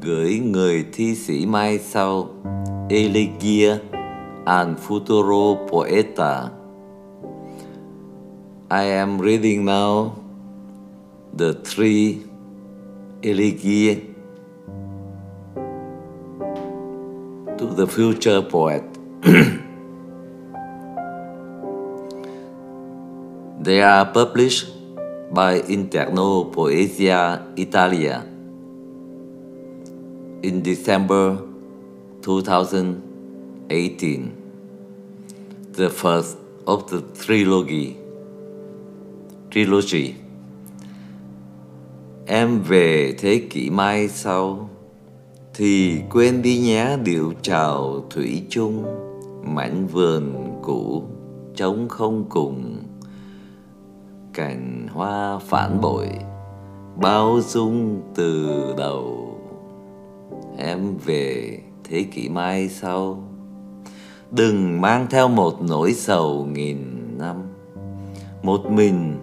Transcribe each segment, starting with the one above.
gửi người thi sĩ mai sau Elegia an futuro poeta I am reading now the three elegy to the future poet. they are published by Interno Poesia Italia in December 2018, the first of the trilogy. Trilogy. Em về thế kỷ mai sau thì quên đi nhé điệu chào thủy chung mảnh vườn cũ trống không cùng cành hoa phản bội, bao dung từ đầu. Em về thế kỷ mai sau, đừng mang theo một nỗi sầu nghìn năm. Một mình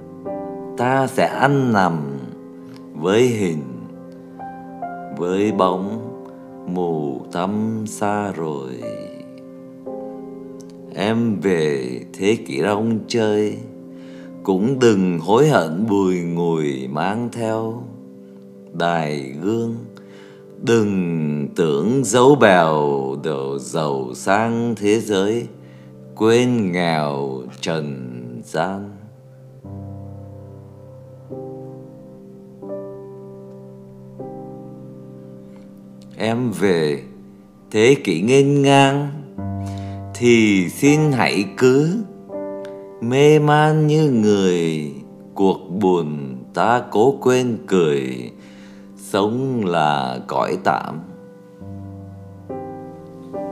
ta sẽ ăn nằm với hình, với bóng mù tăm xa rồi. Em về thế kỷ rong chơi cũng đừng hối hận bùi ngùi mang theo đài gương. Đừng tưởng dấu bèo đồ giàu sang thế giới, quên nghèo trần gian. Em về thế kỷ nghênh ngang thì xin hãy cứ mê man như người. Cuộc buồn ta cố quên cười, sống là cõi tạm.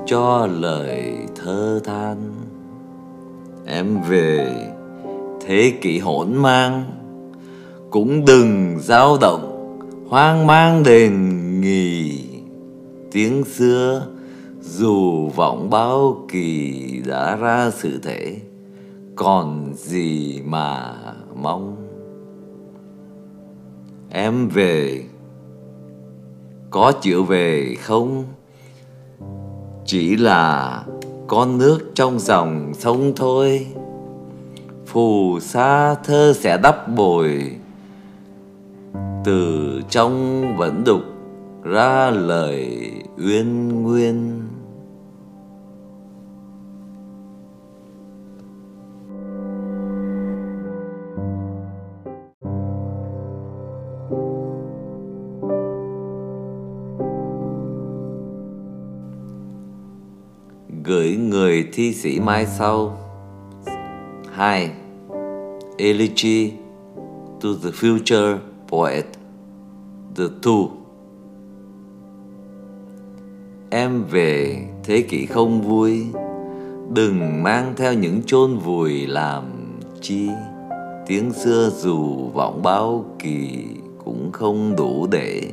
Cho lời thơ than, em về thế kỷ hỗn mang. Cũng đừng dao động, hoang mang đền nghỉ. Tiếng xưa dù vọng bao kỳ đã ra sự thể còn gì mà mong? Em về có chịu về không? Chỉ là con nước trong dòng sông thôi. Phù sa thơ sẽ đắp bồi. Từ trong vẫn đục ra lời uyên nguyên. Thi sĩ mai sau. Hai Elegy to the future poet. The two. Em về thế kỷ không vui, Đừng mang theo những chôn vùi làm chi. Tiếng xưa dù vọng bao kỳ Cũng không đủ để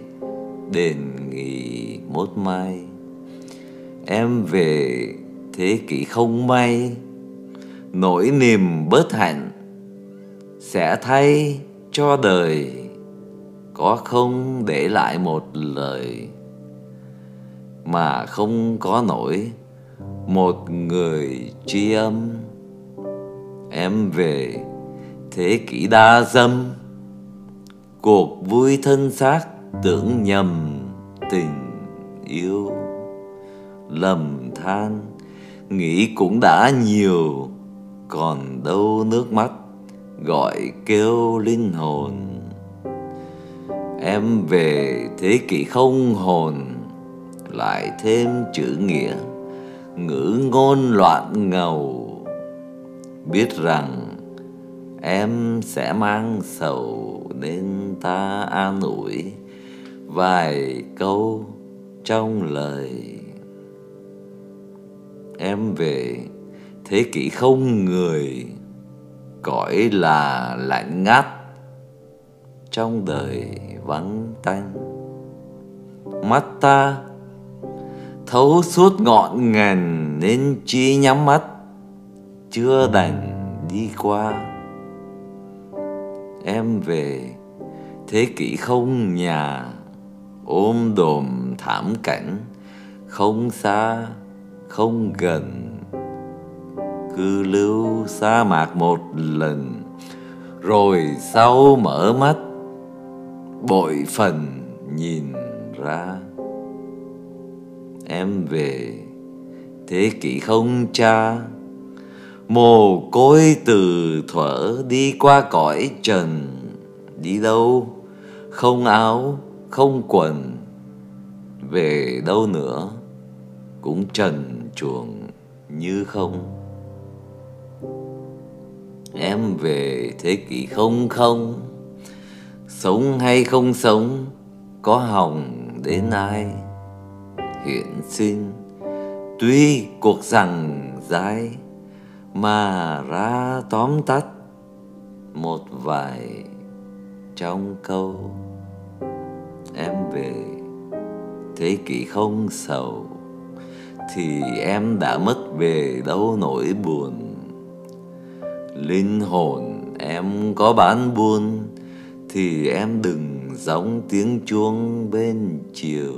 đền nghỉ mốt mai. Em về thế kỷ không may, Nỗi niềm bớt hạnh Sẽ thay cho đời, Có không để lại một lời mà không có nổi một người tri âm. Em về thế kỷ đa dâm, cuộc vui thân xác tưởng nhầm tình yêu lầm than nghĩ cũng đã nhiều. Còn đâu nước mắt gọi kêu linh hồn. Em về thế kỷ không hồn, lại thêm chữ nghĩa, ngữ ngôn loạn ngầu. Biết rằng em sẽ mang sầu nên ta an ủi vài câu trong lời em về thế kỷ không người, cõi là lạnh ngắt, trong đời vắng tanh. Mắt ta thấu suốt ngọn ngàn, nên chi nhắm mắt, chưa đành đi qua. Em về thế kỷ không nhà, ôm đồm thảm cảnh không xa không gần. Cứ lưu sa mạc một lần, rồi sau mở mắt, bội phần nhìn ra. Em về, thế kỷ không cha, mồ côi từ thuở đi qua cõi trần. Đi đâu? Không áo, không quần, về đâu nữa? Cũng trần chuồng như không? Em về thế kỷ không không, sống hay không sống, có hỏng đến ai? Hiện sinh, tuy cuộc rằng dài mà ra tóm tắt một vài trong câu. Em về thế kỷ không sầu thì em đã mất về đâu nỗi buồn. Linh hồn em có bán buôn thì em đừng giống tiếng chuông bên chiều.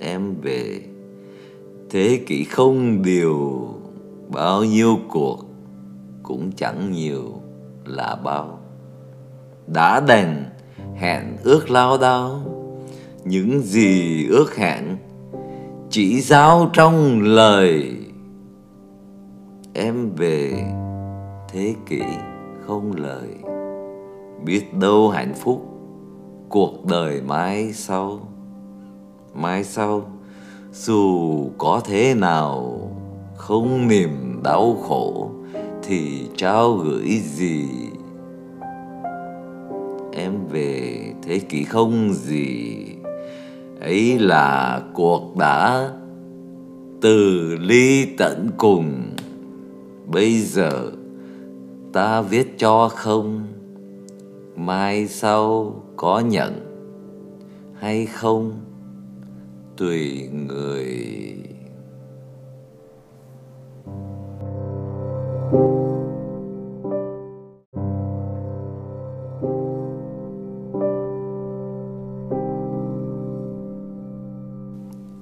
Em về thế kỷ không điều, bao nhiêu cuộc cũng chẳng nhiều là bao. Đã đành hẹn ước lao đao, những gì ước hẹn chỉ giao trong lời. Em về thế kỷ không lời, biết đâu hạnh phúc cuộc đời mãi sau. Mãi sau, dù có thế nào không niềm đau khổ thì trao gửi gì? Em về thế kỷ không gì ấy là cuộc đã từ ly tận cùng. Bây giờ ta viết cho không? Mai sau có nhận hay không? Tùy người.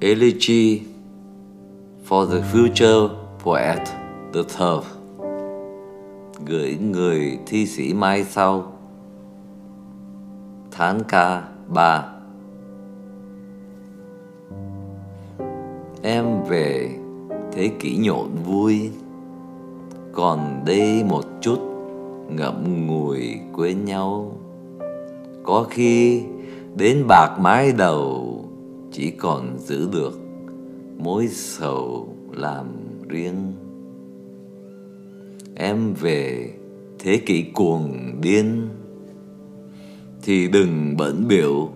Elegy for the Future Poet, the Third. Gửi người thi sĩ mai sau. Tháng ca 3 Em về thế kỷ nhộn vui, Còn đây một chút ngậm ngùi quên nhau. Có khi đến bạc mái đầu chỉ còn giữ được mối sầu làm riêng. Em về thế kỷ cuồng điên, thì đừng bẩn biểu,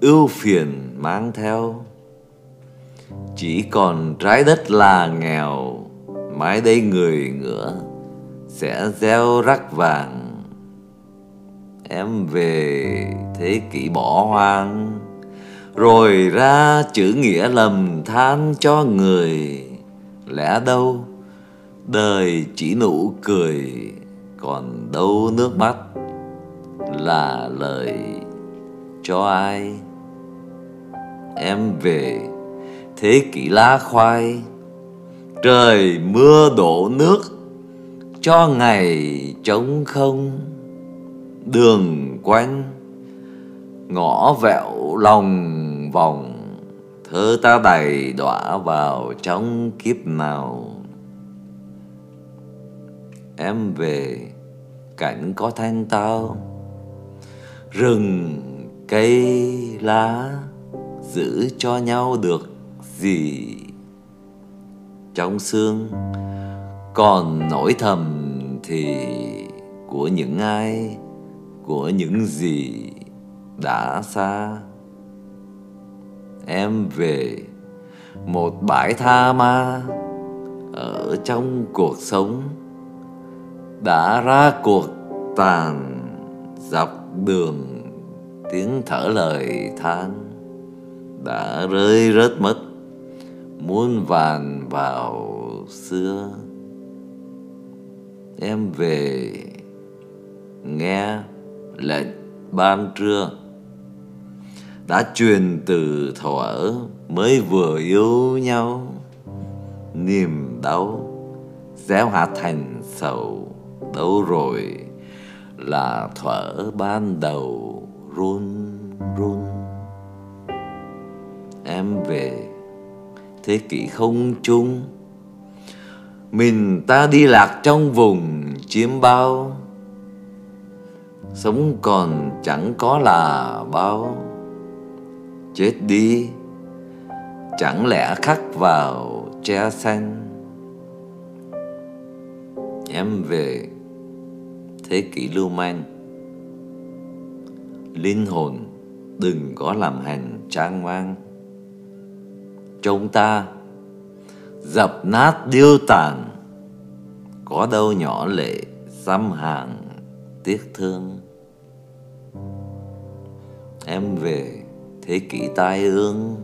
ưu phiền mang theo. Chỉ còn trái đất là nghèo, mãi đây người ngựa sẽ gieo rắc vàng. Em về thế kỷ bỏ hoang rồi ra chữ nghĩa lầm than cho người. Lẽ đâu? Đời chỉ nụ cười, còn đâu nước mắt là lời cho ai? Em về thế kỷ lá khoai, trời mưa đổ nước, cho ngày trống không? Đường quanh, ngõ vẹo lòng vòng, thơ ta đầy đọa vào trong kiếp nào. Em về, cảnh có thanh tao. Rừng, cây, lá, giữ cho nhau được gì? Trong xương, còn nỗi thầm thì của những ai, của những gì đã xa? Em về một bãi tha ma ở trong cuộc sống. Đã ra cuộc tàn dọc đường tiếng thở lời than. Đã rơi rớt mất muôn vàn vào xưa. Em về nghe lệnh ban trưa đã truyền từ thuở mới vừa yêu nhau. Niềm đau gieo hạt thành sầu, đâu rồi là thuở ban đầu run run. Em về thế kỷ không chung. Mình ta đi lạc trong vùng chiếm bao. Sống còn chẳng có là bao chết đi. Chẳng lẽ khắc vào tre xanh? Em về thế kỷ lưu manh. Linh hồn đừng có làm hành trang mang. Chúng ta dập nát điêu tàn. Có đâu nhỏ lệ xăm hàng tiếc thương. Em về thế kỷ tai ương.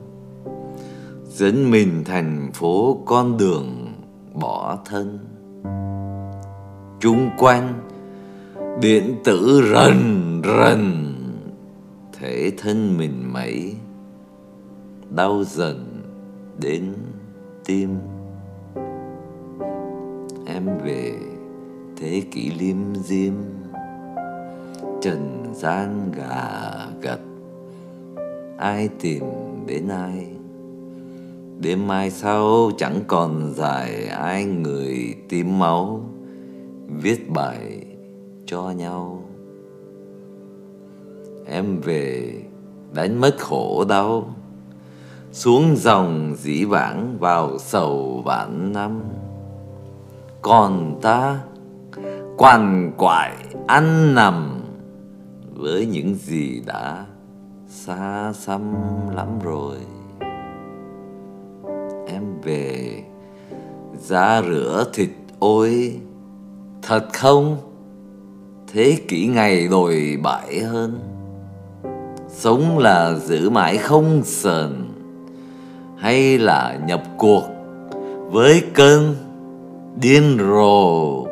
Dẫn mình thành phố con đường bỏ thân. Chung quanh, điện tử rần rần thể thân mình mấy đau dần đến tim. Em về thế kỷ lim dim trần gian gà gật ai tìm đến ai. Đêm mai sau chẳng còn dài ai người tím máu, viết bài cho nhau. Em về đánh mất khổ đau, xuống dòng dĩ vãng vào sầu vạn năm. Còn ta quằn quại ăn nằm với những gì đã xa xăm lắm rồi. Em về ra rửa thịt ôi. Thật không? Thế kỷ ngày đồi bại hơn. Sống là giữ mãi không sờn, hay là nhập cuộc với cơn điên rồ?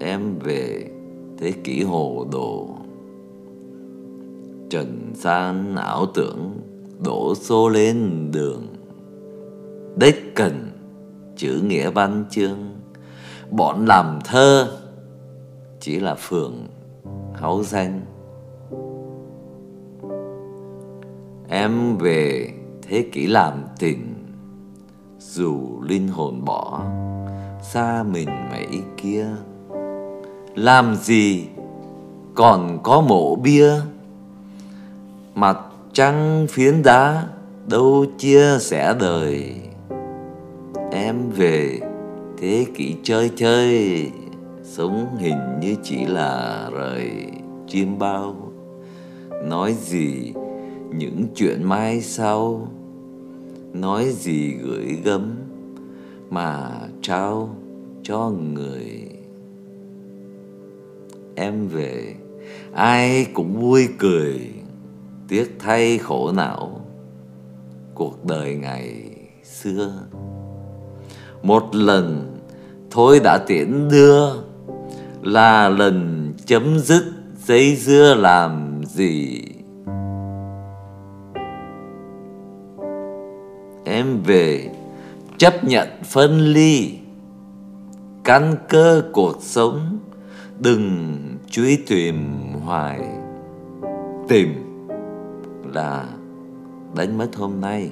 Em về thế kỷ hồ đồ. Trần gian ảo tưởng đổ xô lên đường. Đích cần chữ nghĩa văn chương. Bọn làm thơ chỉ là phường háo danh. Em về thế kỷ làm tình, dù linh hồn bỏ xa mình mấy kia làm gì còn có mộ bia? Mặt trăng phiến đá đâu chia sẻ đời? Em về thế kỷ chơi chơi, sống hình như chỉ là rời chim bao. Nói gì những chuyện mai sau? Nói gì gửi gấm mà trao cho người em về. Ai cũng vui cười, tiếc thay khổ não. Cuộc đời ngày xưa. Một lần thôi đã tiễn đưa, là lần chấm dứt giấy dưa làm gì? Em về chấp nhận phân ly, căn cơ cuộc sống đừng truy tìm hoài. Tìm là đánh mất hôm nay,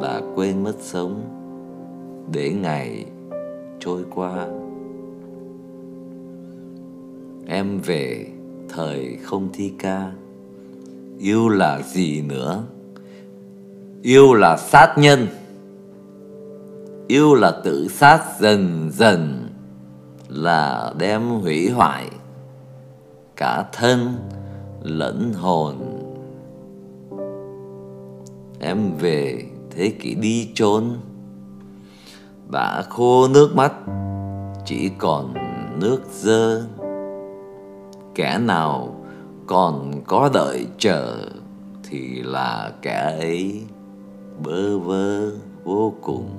là quên mất sống để ngày trôi qua. Em về thời không thi ca, yêu là gì nữa? Yêu là sát nhân, yêu là tự sát dần dần là đem hủy hoại cả thân lẫn hồn. Em về thế kỷ đi trốn, đã khô nước mắt chỉ còn nước dơ. Kẻ nào còn có đợi chờ thì là kẻ ấy bơ vơ vô cùng.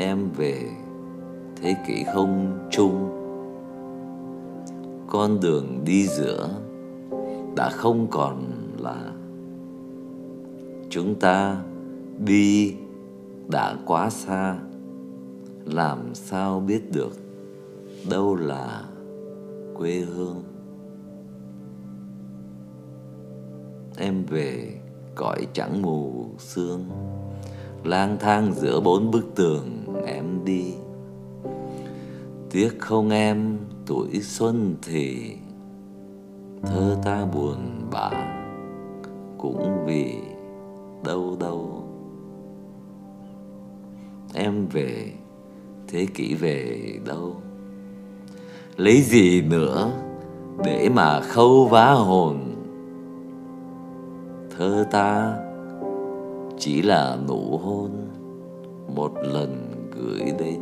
Em về thế kỷ không chung. Con đường đi giữa đã không còn là chúng ta đi đã quá xa. Làm sao biết được đâu là quê hương? Em về cõi chẳng mù sương, lang thang giữa bốn bức tường em đi. Tiếc không em, tuổi xuân thì thơ ta buồn bã cũng vì đâu đâu. Em về, thế kỷ về đâu? Lấy gì nữa để mà khâu vá hồn? Thơ ta chỉ là nụ hôn một lần gửi đến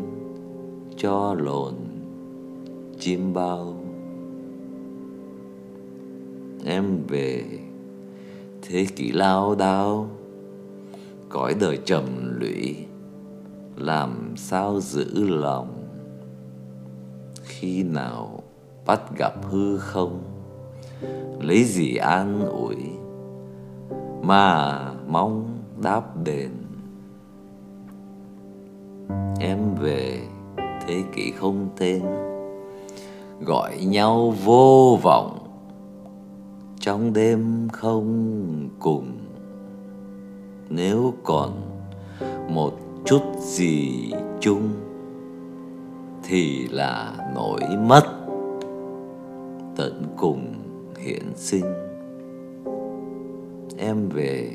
cho lồn chim bao. Em về thế kỷ lao đao, cõi đời trầm lũy, làm sao giữ lòng khi nào bắt gặp hư không? Lấy gì an ủi mà mong đáp đền? Em về thế kỷ không tên. Gọi nhau vô vọng, trong đêm không cùng. Nếu còn một chút gì chung, thì là nỗi mất tận cùng hiện sinh. Em về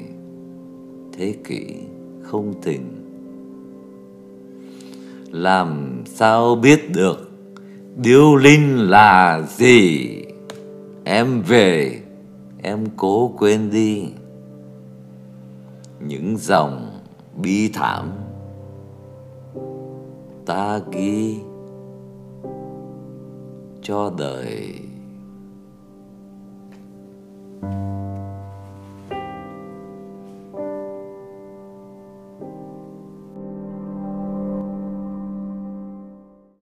thế kỷ không tình làm sao biết được điêu linh là gì? Em về, em cố quên đi. Những dòng bi thảm ta ghi cho đời.